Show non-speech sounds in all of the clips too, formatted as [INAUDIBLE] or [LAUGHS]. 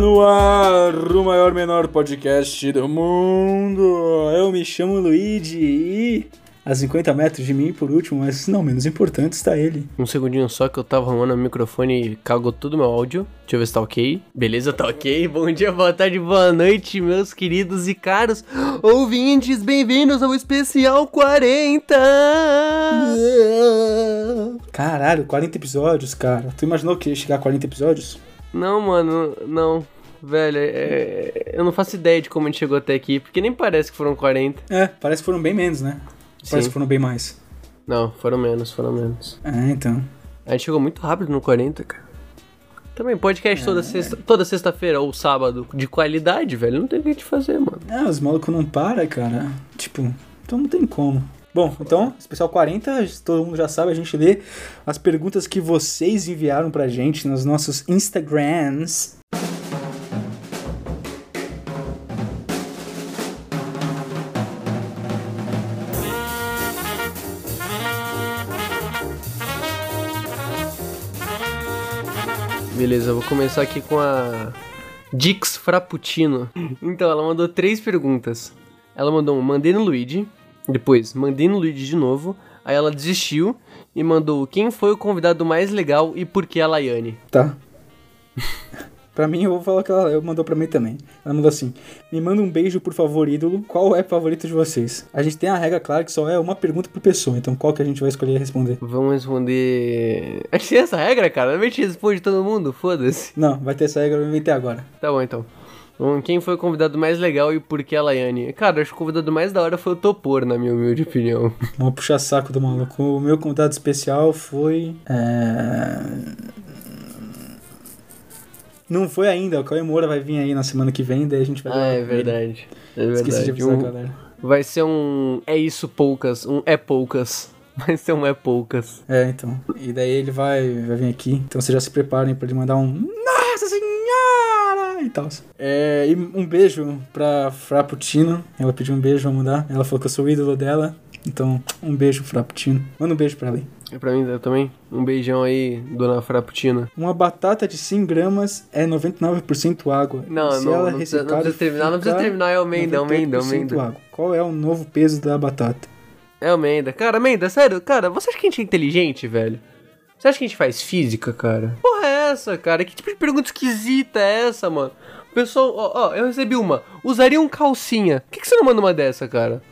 No ar o maior menor podcast do mundo. Eu me chamo Luigi e a 50 metros de mim, por último, mas não menos importante, está ele. Um segundinho só que eu tava arrumando o microfone e cagou tudo meu áudio. Deixa eu ver se tá ok. Beleza, tá ok. Bom dia, boa tarde, boa noite, meus queridos e caros ouvintes. Bem-vindos ao especial 40. Caralho, 40 episódios, cara. Tu imaginou que ia chegar a 40 episódios? Não, mano, não. Velho, é... eu não faço ideia de como a gente chegou até aqui, porque nem parece que foram 40. É, parece que foram bem menos, né? Parece Sim. que foram bem mais. Não, foram menos, foram menos. É, então. A gente chegou muito rápido no 40, cara. Também podcast toda sexta, toda sexta-feira ou sábado de qualidade, velho. Não tem o que a gente fazer, mano. É, os malucos não param, cara. Tipo, então não tem como. Bom, então, especial 40, todo mundo já sabe, a gente lê as perguntas que vocês enviaram pra gente nos nossos Instagrams. Beleza, vou começar aqui com a Dix Frappuccino. Então, ela mandou três perguntas. Ela mandou um, mandei no Luigi. Depois, mandei no Luigi de novo. Aí ela desistiu e mandou quem foi o convidado mais legal e por que a Laiane. Tá. [LAUGHS] pra mim, eu vou falar que ela, mandou pra mim também. Ela mandou assim: Me manda um beijo, por favor, ídolo. Qual é o favorito de vocês? A gente tem a regra clara que só é uma pergunta por pessoa. Então, qual que a gente vai escolher responder? Vamos responder. [LAUGHS] A gente tem essa regra, cara? A gente responde todo mundo? Foda-se. Não, vai ter essa regra, eu inventei agora. Tá bom então. Quem foi o convidado mais legal e por que a Laiane? Cara, acho que o convidado mais da hora foi o Topor, na minha humilde opinião. Vamos puxar saco do maluco. O meu convidado especial foi. É... Não foi ainda, o Cauê Moura vai vir aí na semana que vem, daí a gente vai Ah, é verdade. É verdade. Esqueci de avisar, Um- galera. Vai ser um É Isso Poucas, um É Poucas. [LAUGHS] Vai ser um É Poucas. É, então. E daí ele vai, vai vir aqui. Então vocês já se preparem pra ele mandar um! E tal. É, e um beijo pra Frappuccino. Ela pediu um beijo, vamos mandar. Ela falou que eu sou o ídolo dela. Então, um beijo, Frappuccino. Manda um beijo pra ela aí. E pra mim também, um beijão aí, dona Frappuccino. Uma batata de 100 gramas é 99% água. Não, Se não, ela é não precisa, não precisa terminar, não precisa terminar, é o Menda, é o Menda, é o 98% Menda. água. Qual é o novo peso da batata? É o Menda. Cara, Menda, sério, cara, você acha que a gente é inteligente, velho? Você acha que a gente faz física, cara? Porra é essa, cara? Que tipo de pergunta esquisita é essa, mano? O pessoal, ó, ó, eu recebi uma. Usariam calcinha. Por que, que você não manda uma dessa, cara?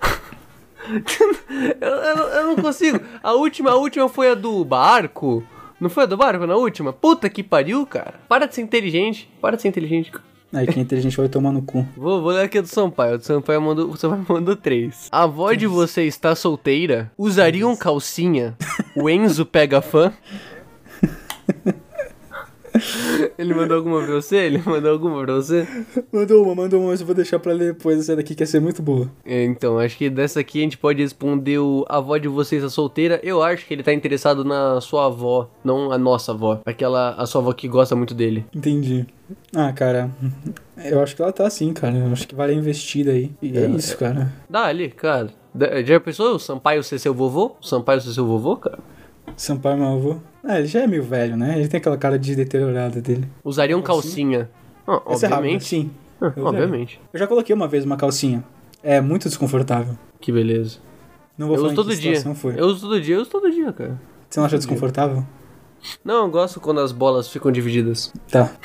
[LAUGHS] eu, eu não- eu não consigo. A última, a última foi a do barco. Não foi a do barco na última? Puta que pariu, cara. Para de ser inteligente. Para de ser inteligente. Aí quem é inteligente vai tomar no cu. Vou, vou ler aqui a do Sampaio. A do Sampaio mandou, o Sampaio mandou três. A avó de você está solteira? Usariam calcinha? O Enzo pega fã? [LAUGHS] Ele mandou alguma pra você? Ele [LAUGHS] mandou alguma pra você? Mandou uma, mandou uma, mas eu vou deixar pra ler depois. Essa daqui que ia ser muito boa. É, Então, acho que dessa aqui a gente pode responder o a avó de você está solteira. Eu acho que ele tá interessado na sua avó, não a nossa avó. Aquela, a sua avó que gosta muito dele. Entendi. Ah, cara. Eu acho que ela tá assim, cara. Eu acho que vale a investida aí. E é, É, isso, cara. Dá ali, cara. Já pensou o Sampaio ser seu vovô? O Sampaio ser seu vovô, cara? Sampaio, meu avô. Ah, ele já é meio velho, né? Ele tem aquela cara de deteriorada dele. Usariam calcinha. Ah, Essa é rápida, obviamente. sim. Ah, Eu obviamente. Eu já coloquei uma vez uma calcinha. É muito desconfortável. Que beleza. Não vou Eu falar uso todo dia. foi. Eu uso todo dia, eu uso todo dia, cara. Você não acha desconfortável? Não, eu gosto quando as bolas ficam divididas. Tá. [LAUGHS]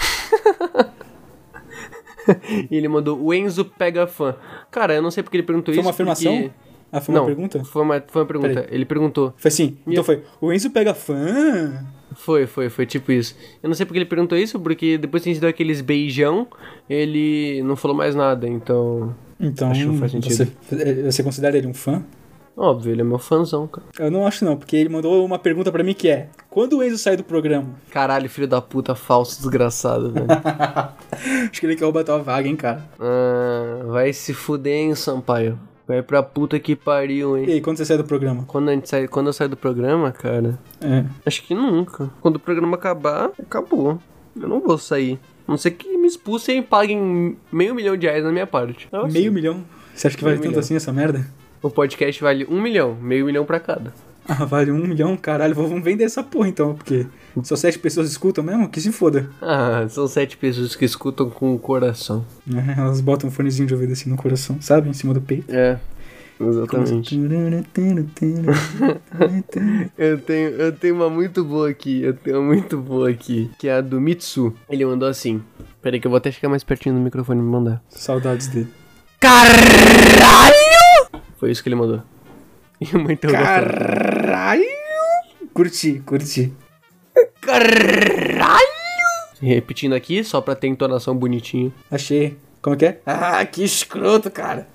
E ele mandou, o Enzo pega fã. Cara, eu não sei porque ele perguntou Foi isso. uma afirmação? porque- Ah, foi não, uma pergunta? Foi uma, foi uma pergunta. Peraí. Ele perguntou. Foi assim. Então eu- foi. O Enzo pega fã. Foi, foi, foi tipo isso. Eu não sei porque ele perguntou isso, porque depois que a gente deu aqueles beijão, ele não falou mais nada, então. Então, Acho que faz sentido. você, você considera ele um fã? Óbvio, ele é meu fãzão, cara. Eu não acho não, porque ele mandou uma pergunta pra mim que é: quando o Enzo sai do programa? Caralho, filho da puta, falso, desgraçado, velho. [LAUGHS] Acho que ele quer roubar tua vaga, hein, cara. ah, vai se fuder, hein, Sampaio. Vai pra puta que pariu, hein. E aí, quando você sai do programa? Quando, a gente sai, quando eu saio do programa, cara, É. acho que nunca. Quando o programa acabar, acabou. Eu não vou sair. A não ser que me expulsem e paguem meio milhão de reais na minha parte. Eu Meio sei. milhão? Você acha que vale Meio tanto milhão. assim essa merda? O podcast vale um milhão, meio milhão pra cada. [LAUGHS] Ah, vale um milhão? Caralho, vamos vender essa porra então, porque Só sete pessoas escutam mesmo? Que se foda. Ah, são sete pessoas que escutam com o coração. É, elas botam um fonezinho de ouvido assim no coração, sabe? Em cima do peito. É, exatamente. [LAUGHS] Eu tenho, eu tenho uma muito boa aqui, eu tenho uma muito boa aqui, que é a do Mitsu. Ele mandou assim. Peraí que eu vou até ficar mais pertinho do microfone e me mandar. Saudades dele. Caralho! Foi isso que ele mandou. E uma interrogação. Caralho! Curti, curti. Caralho! Repetindo aqui, só pra ter entonação bonitinho. Achei. Como é que é? Ah, que escroto, cara.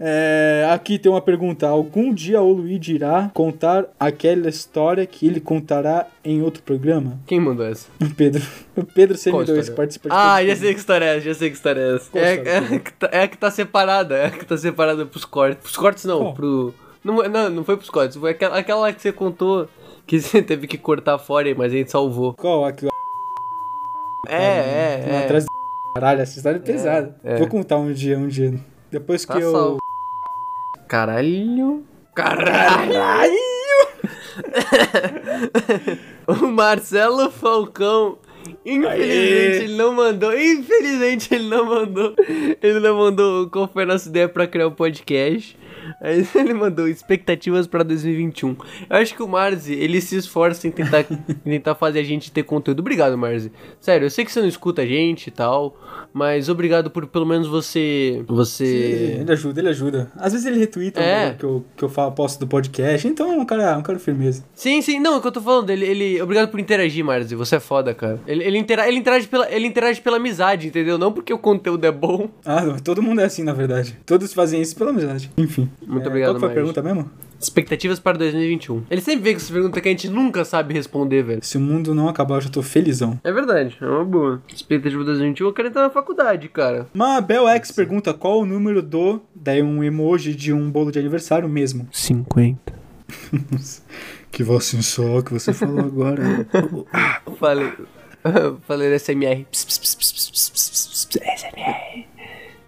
É, aqui tem uma pergunta. Algum dia o Luigi irá contar aquela história que ele contará em outro programa? Quem mandou essa? O Pedro. O Pedro Qual CM2 história? participa de Ah, já sei que história é essa, já sei que história é essa. É, história? é, a que tá, é a que tá separada, é a que tá separada pros cortes. Pros cortes não, Qual? pro... Não, não, não foi pros cortes, foi aquela, aquela lá que você contou que você [LAUGHS] teve que cortar fora, mas a gente salvou. Qual? Aqui, É, é, é. Atrás do... Caralho, essa história é pesada. é. Vou contar um dia, um dia. Depois que Tá eu... salvo. Caralho. Caralho. Caralho! [LAUGHS] O Marcelo Falcão. Infelizmente Aê. ele não mandou. Infelizmente ele não mandou. Ele não mandou qual foi a nossa ideia pra criar o podcast. Aí [LAUGHS] ele mandou expectativas pra 2021. Eu acho que o Marzi, ele se esforça em tentar, [LAUGHS] tentar fazer a gente ter conteúdo. Obrigado, Marzi. Sério, eu sei que você não escuta a gente e tal, mas obrigado por pelo menos você. Você. Ele ajuda, ele ajuda. Às vezes ele retweeta É. bagulho que eu, que eu falo, posto do podcast. Então é um cara, um cara firmeza. Sim, sim, não, é o que eu tô falando, ele, ele obrigado por interagir, Marzi, você é foda, cara. Ele, ele, intera ele, interage pela, ele interage pela amizade, entendeu? Não porque o conteúdo é bom. Ah, não, todo mundo é assim, na verdade. Todos fazem isso pela amizade. Enfim. Muito É, obrigado, Qual foi a pergunta mesmo? Expectativas para 2021. Ele sempre vem com essa pergunta que a gente nunca sabe responder, velho. Se o mundo não acabar, eu já tô felizão. É verdade, é uma boa. Expectativa para 2021, eu quero entrar na faculdade, cara. Mabel X pergunta qual o número do. Daí um emoji de um bolo de aniversário mesmo. 50. [LAUGHS] Que voz só que você falou agora. [LAUGHS] Falei. [LAUGHS] Falei SMR. Ps, ps, ps,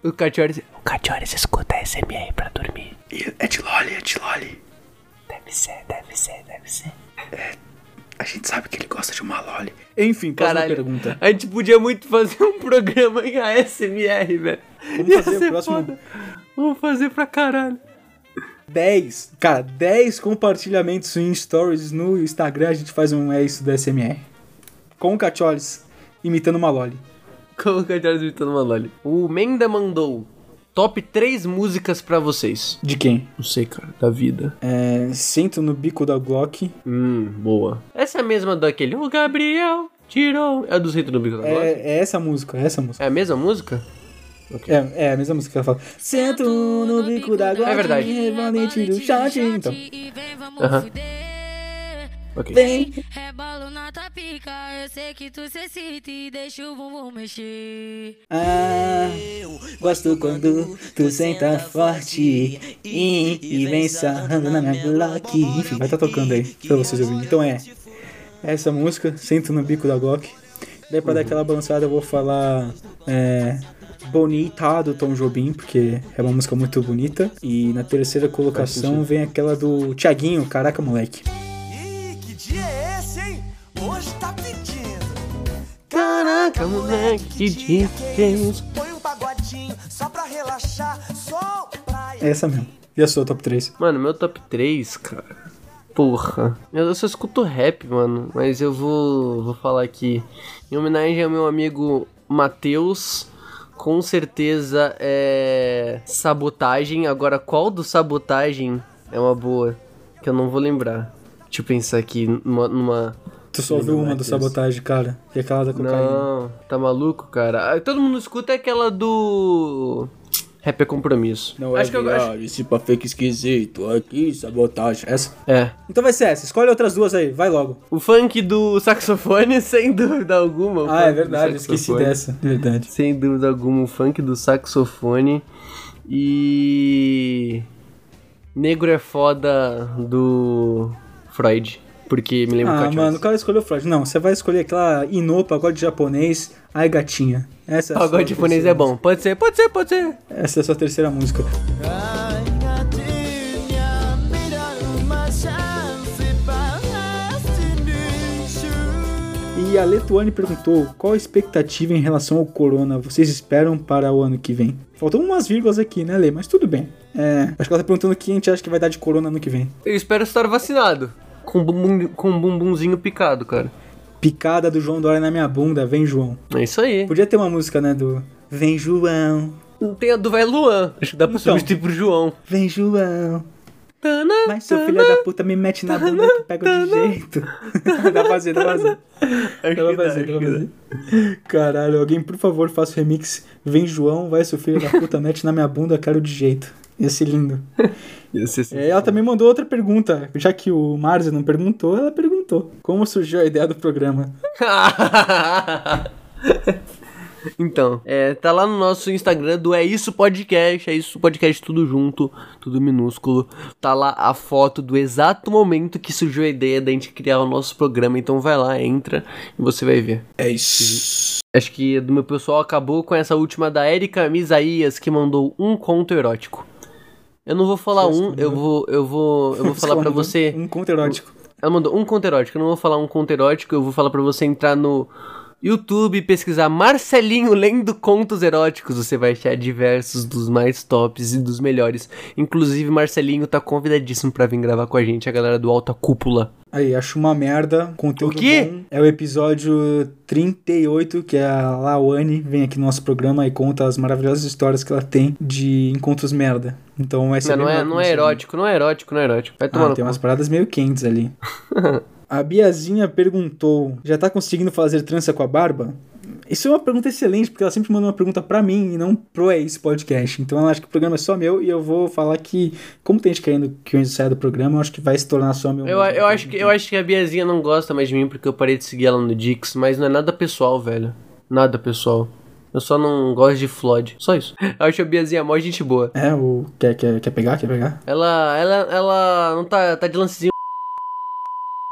O Cachores. O Cachores escuta SMR pra dormir. é de Loli, é de Loli. Deve ser, deve ser, deve ser. A gente sabe que ele gosta de uma Loli. Enfim, próxima Caralho, pergunta. a gente podia muito fazer um programa em ASMR, velho. Vamos fazer o próximo- foda. Vamos fazer pra caralho. 10. Cara, 10 compartilhamentos em stories no Instagram. A gente faz um é isso do SMR. Com o Cacholes imitando uma Loli. Como o Cachores imitando uma loli. O Menda mandou top 3 músicas pra vocês. De quem? Não sei, cara, da vida. É, Sento no bico da Glock. Hum, boa. Essa é a mesma daquele. O Gabriel tirou. É a do Rito no Bico da Glock? É, é essa música, é essa música. É a mesma música? É, é a mesma música que ela fala. Sento no bico da Glock. É verdade. Revalente do shot. Ok. vem. Rebolo na tua pica, eu sei que tu se excita e deixa o bumbum mexer. Ah, gosto quando tu senta forte e, e vem sarrando na minha Glock. Enfim, vai estar tocando aí pra vocês ouvirem. Então é essa música, Sento no bico da Glock. Daí pra dar aquela balançada eu vou falar é, Bonita do Tom Jobim, porque é uma música muito bonita. E na terceira colocação vem aquela do Thiaguinho, Caraca Moleque. Caraca, moleque, que dia que é isso? Põe um pagodinho só pra relaxar, sol, praia. É essa mesmo. E a sua top 3? Mano, meu top 3, cara. Porra. Eu só escuto rap, mano. Mas eu vou, vou falar aqui. Em homenagem ao meu amigo Matheus. Com certeza é. Sabotagem. Agora, qual do sabotagem é uma boa? Que eu não vou lembrar. Deixa eu pensar aqui numa. numa... Tu só ouviu uma do Matheus. sabotagem, cara. E aquela da cocaína. Não, tá maluco, cara? Ah, Todo mundo escuta aquela do. Rap é compromisso. Não acho que eu acho. esse pra fake esquisito, aqui, sabotagem. Essa? É. Então vai ser essa, escolhe outras duas aí, vai logo. O funk do saxofone, [LAUGHS] sem dúvida alguma. o Ah, é verdade, esqueci dessa, verdade. Sem dúvida alguma, o funk do saxofone. E. Negro é foda do Freud. Porque me lembra Ah, Cachorros. mano, o cara escolheu Freud. Não, você vai escolher aquela Inô, pagode japonês, ai gatinha. Essa é Pagode japonês é bom. Pode ser, pode ser, pode ser. Essa é a sua terceira música. E a Letuane perguntou qual a expectativa em relação ao corona vocês esperam para o ano que vem? Faltam umas vírgulas aqui, né, Lê? Mas tudo bem. É, acho que ela tá perguntando o que a gente acha que vai dar de corona ano que vem. Eu espero estar vacinado. Com bumbum, com um bumbumzinho picado, cara. Picada do João Dória na minha bunda, vem João. É isso aí. Podia ter uma música, né, do Vem João, Tem a do velho Luan. Acho que dá pra Então. substituir pro João. vem João. Tana, Mas seu filho da puta me mete na bunda que pega de jeito. [LAUGHS] dá pra fazer, dá pra fazer. Dá pra fazer, dá pra fazer. Caralho, alguém, por favor, faça o remix. Vem João, vai seu filho da puta, mete na minha bunda, quero de jeito. Ia ser lindo. [LAUGHS] Ia ser. É, ela também mandou outra pergunta. Já que o Marza não perguntou, ela perguntou. Como surgiu a ideia do programa? [LAUGHS] então, é, tá lá no nosso Instagram do É Isso Podcast, É Isso Podcast tudo junto, tudo minúsculo. Tá lá a foto do exato momento que surgiu a ideia da gente criar o nosso programa. Então vai lá, entra e você vai ver. É isso. Acho que do meu pessoal acabou com essa última da Erika Misaías, que mandou um conto erótico. Eu não vou falar um, eu vou, eu vou, eu vou [LAUGHS] falar pra você. Um conto erótico. Ela mandou um conto erótico. Eu não vou falar um conto erótico, eu vou falar pra você entrar no YouTube pesquisar Marcelinho lendo contos eróticos. Você vai achar diversos dos mais tops e dos melhores. Inclusive, Marcelinho tá convidadíssimo pra vir gravar com a gente, a galera do Alta Cúpula. Aí, acho uma merda. Conteúdo O quê? bom. É o episódio 38, que é a Lawane vem aqui no nosso programa e conta as maravilhosas histórias que ela tem de encontros merda. Então vai ser Não, não é, não é começar. erótico, não é erótico, não é erótico. Vai tomar Ah, tem cu. umas paradas meio quentes ali. [LAUGHS] a Biazinha perguntou: já tá conseguindo fazer trança com a barba? Isso é uma pergunta excelente, porque ela sempre manda uma pergunta pra mim e não pro É Isso Podcast. Então eu acho que o programa é só meu e eu vou falar que, como tem gente querendo que Enzo saia do programa, eu acho que vai se tornar só meu. Eu, mesmo. eu, acho que, eu acho que a Biazinha não gosta mais de mim porque eu parei de seguir ela no Dix, mas não é nada pessoal, velho. Nada pessoal. Eu só não gosto de Flood. Só isso. [LAUGHS] Eu acho a Biazinha mó gente boa. É, o. Quer, quer, quer pegar? Quer pegar? Ela, ela, ela não tá, tá de lancezinho.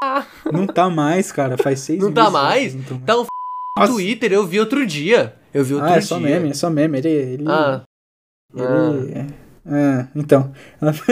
[LAUGHS] Não tá mais, cara. Faz seis Não meses. tá mais? não tô mais. Tá um f... Nossa. Twitter, eu vi outro dia. Eu vi outro Ah, é dia. só meme, é só meme. Ele. ele Ah. ele- Ah, então. [LAUGHS] Ela- [LAUGHS]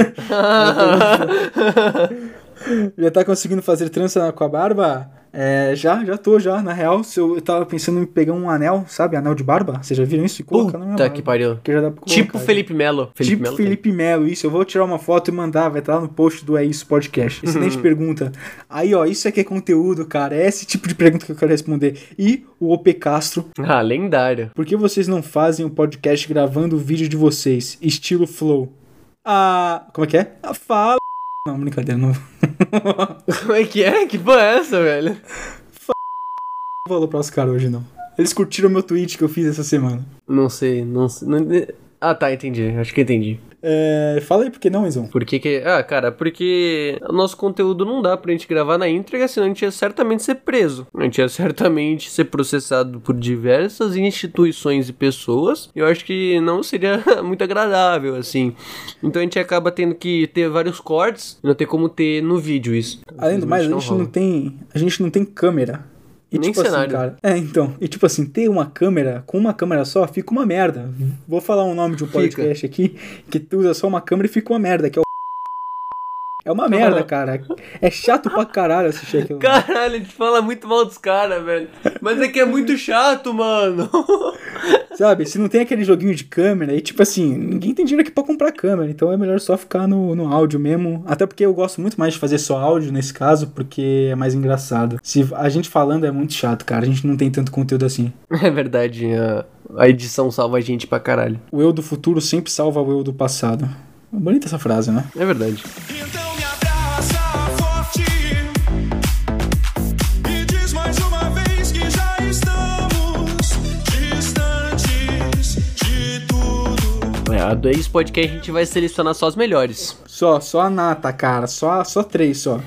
Já tá conseguindo fazer trança com a barba? É, já, já tô, já. Na real, se eu, eu tava pensando em pegar um anel, sabe? Anel de barba. Vocês já viram isso? E colocar na minha Puta barba. que pariu. Porque já dá pra Tipo colocar, Felipe Melo. Felipe tipo Melo. Felipe Melo, isso. Eu vou tirar uma foto e mandar, vai estar lá no post do É Isso Podcast. [LAUGHS] Excelente pergunta. Aí, ó, isso aqui é conteúdo, cara. É esse tipo de pergunta que eu quero responder. E o OP Castro, Ah, lendário. por que vocês não fazem o podcast gravando o vídeo de vocês, estilo Flow? Ah, como é que é? Ah, fala. Não, brincadeira, não [LAUGHS] Como é que é? Que porra é essa, velho? vou aloprar os caras hoje, não. Eles curtiram meu tweet que eu fiz essa semana. Não sei, não sei. não- Ah, tá, entendi. Acho que entendi. É, fala aí por que não, Enzão. Por que que... Ah, cara, porque o nosso conteúdo não dá pra gente gravar na íntegra, senão a gente ia certamente ser preso. A gente ia certamente ser processado por diversas instituições e pessoas. E eu acho que não seria [LAUGHS] muito agradável, assim. Então a gente acaba tendo que ter vários cortes não ter como ter no vídeo isso. Além do mais, a gente não rola. tem. A gente não tem câmera. E Nem tipo cenário. assim, cara. É, então. E tipo assim, ter uma câmera, com uma câmera só, fica uma merda. Vou falar um nome de um Fica. podcast aqui que usa só uma câmera e fica uma merda, que é o. É uma merda, cara. É chato pra caralho assistir aquilo. [LAUGHS] Caralho, a gente fala muito mal dos caras, velho. Mas é que é muito chato, mano. [LAUGHS] Sabe? Se não tem aquele joguinho de câmera, e tipo assim, ninguém tem dinheiro aqui pra comprar câmera, então é melhor só ficar no, no áudio mesmo. Até porque eu gosto muito mais de fazer só áudio nesse caso, porque é mais engraçado. Se a gente falando é muito chato, cara. A gente não tem tanto conteúdo assim. É verdade, a, a edição salva a gente pra caralho. O eu do futuro sempre salva o eu do passado. Bonita essa frase, né? É verdade. Então É, Ex Podcast a gente vai selecionar só as melhores. Só, só a nata, cara. Só, só três, só.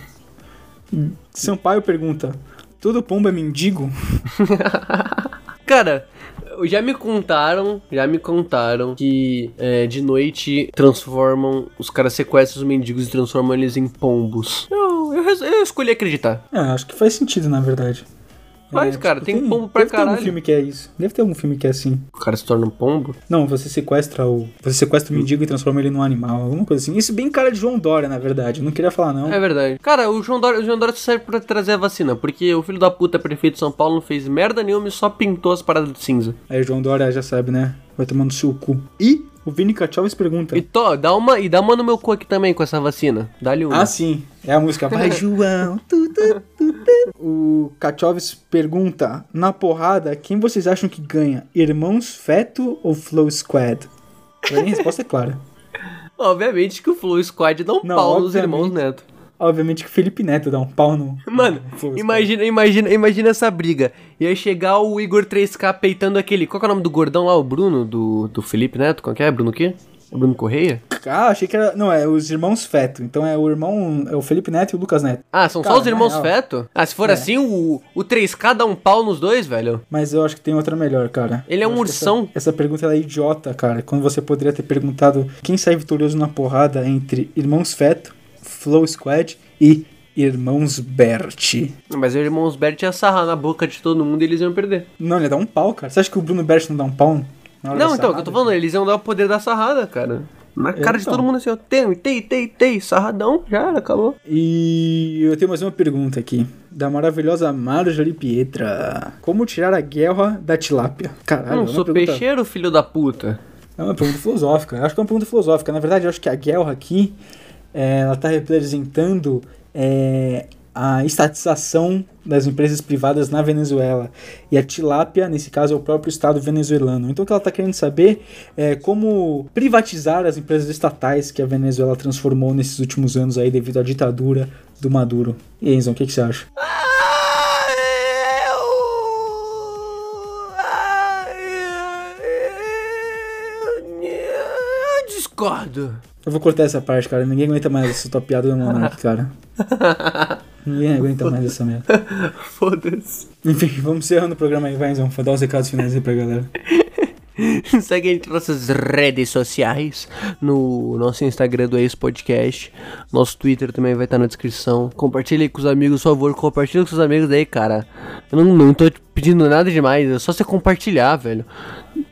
Sampaio pergunta: Todo pombo é mendigo? [LAUGHS] Cara, já me contaram, já me contaram que é, de noite transformam, os caras sequestram os mendigos e transformam eles em pombos. Eu, eu, eu escolhi acreditar. É, acho que faz sentido, na verdade. Faz, É, cara, tipo, tem pombo pra Deve ter algum caralho. filme que é isso. Deve ter algum filme que é assim. O cara se torna um pombo? Não, você sequestra o. Você sequestra o mendigo e transforma ele num animal, alguma coisa assim. Isso bem cara de João Dória, na verdade. Eu não queria falar, não. É verdade. Cara, o João Dória, o João Dória só serve pra trazer a vacina, porque o filho da puta prefeito de São Paulo não fez merda nenhuma e só pintou as paradas de cinza. Aí o João Dória já sabe, né? Vai tomando seu cu. E o Vini Kachoves pergunta. E to, dá uma, e dá uma no meu cu aqui também com essa vacina. Dá-lhe uma. Ah, sim. É a música Vai, [LAUGHS] João. Tu, tu. O Kachoves pergunta: Na porrada, quem vocês acham que ganha? Irmãos Feto ou Flow Squad? Pra mim, a resposta é clara. [LAUGHS] Obviamente que o Flow Squad dá um Não, pau nos irmãos Neto. Obviamente que o Felipe Neto dá um pau no. Mano, no imagina, imagina, imagina essa briga. Ia chegar o Igor 3K peitando aquele. Qual é o nome do gordão lá? O Bruno, do, do Felipe Neto? Qual que é? Bruno o quê? É Bruno Correia? Ah, achei que era. Não, é os irmãos Feto. Então é o irmão. É o Felipe Neto e o Lucas Neto. Ah, são Cara, só os irmãos real- Feto? Ah, se for É. assim, o, o 3K dá um pau nos dois, velho? Mas eu acho que tem outra melhor, cara. Ele é Eu um ursão. Essa, essa pergunta é idiota, cara. Quando você poderia ter perguntado quem sai vitorioso na porrada entre Irmãos Feto, Flow Squad e Irmãos Bert. Mas os irmãos Bert ia sarrar na boca de todo mundo e eles iam perder. Não, ele dá um pau, cara. Você acha que o Bruno Bert não dá um pau? Não, então, o que eu tô falando, eles iam dar o poder da sarrada, cara. Na cara de então. todo mundo assim, ó. Tem, tem, tem, tem, sarradão, já era, acabou. E eu tenho mais uma pergunta aqui. Da maravilhosa Marjorie Pietra. Como tirar a guerra da tilápia? Caralho, Eu é não uma sou pergunta- peixeiro, filho da puta. É uma pergunta filosófica. Eu acho que é uma pergunta filosófica. Na verdade, eu acho que a guerra aqui, é, ela tá representando é, a estatização das empresas privadas na Venezuela. E a tilápia, nesse caso, é o próprio Estado venezuelano. Então, o que ela está querendo saber é como privatizar as empresas estatais que a Venezuela transformou nesses últimos anos aí devido à ditadura do Maduro. E Enzo, o que, que você acha? Eu discordo. Eu vou cortar essa parte, cara. Ninguém aguenta mais essa tua piada do Monark, cara. [LAUGHS] Ninguém aguenta mais essa merda. [LAUGHS] Foda-se. Enfim, vamos encerrando o programa aí, vai, Enzo. Vou dar os recados finais aí pra galera. [LAUGHS] Segue a gente nas nossas redes sociais, no nosso Instagram do Ex Podcast, nosso Twitter também vai estar na descrição. Compartilha aí com os amigos, por favor, compartilha com seus amigos aí, cara. Eu não, não tô pedindo nada demais, é só você compartilhar, velho.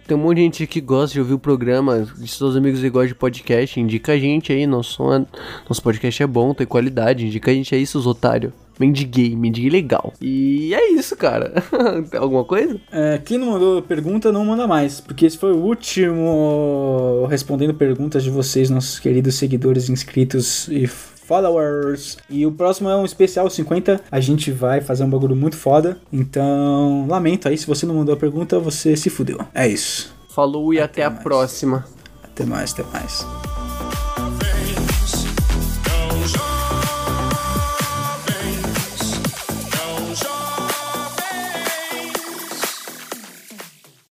Tem um monte de gente que gosta de ouvir o programa, de seus amigos que gostam de podcast, indica a gente aí, nosso, é- nosso podcast é bom, tem qualidade, indica a gente aí, seus otários. Mendiguei, mendiguei legal. E é isso, cara. [LAUGHS] Alguma coisa? É, quem não mandou pergunta, não manda mais, porque esse foi o último respondendo perguntas de vocês, nossos queridos seguidores, inscritos e followers. E o próximo é um especial 50. A gente vai fazer um bagulho muito foda. Então, lamento aí, se você não mandou a pergunta, você se fudeu. É isso. Falou e até, a mais. próxima. Até mais, até mais.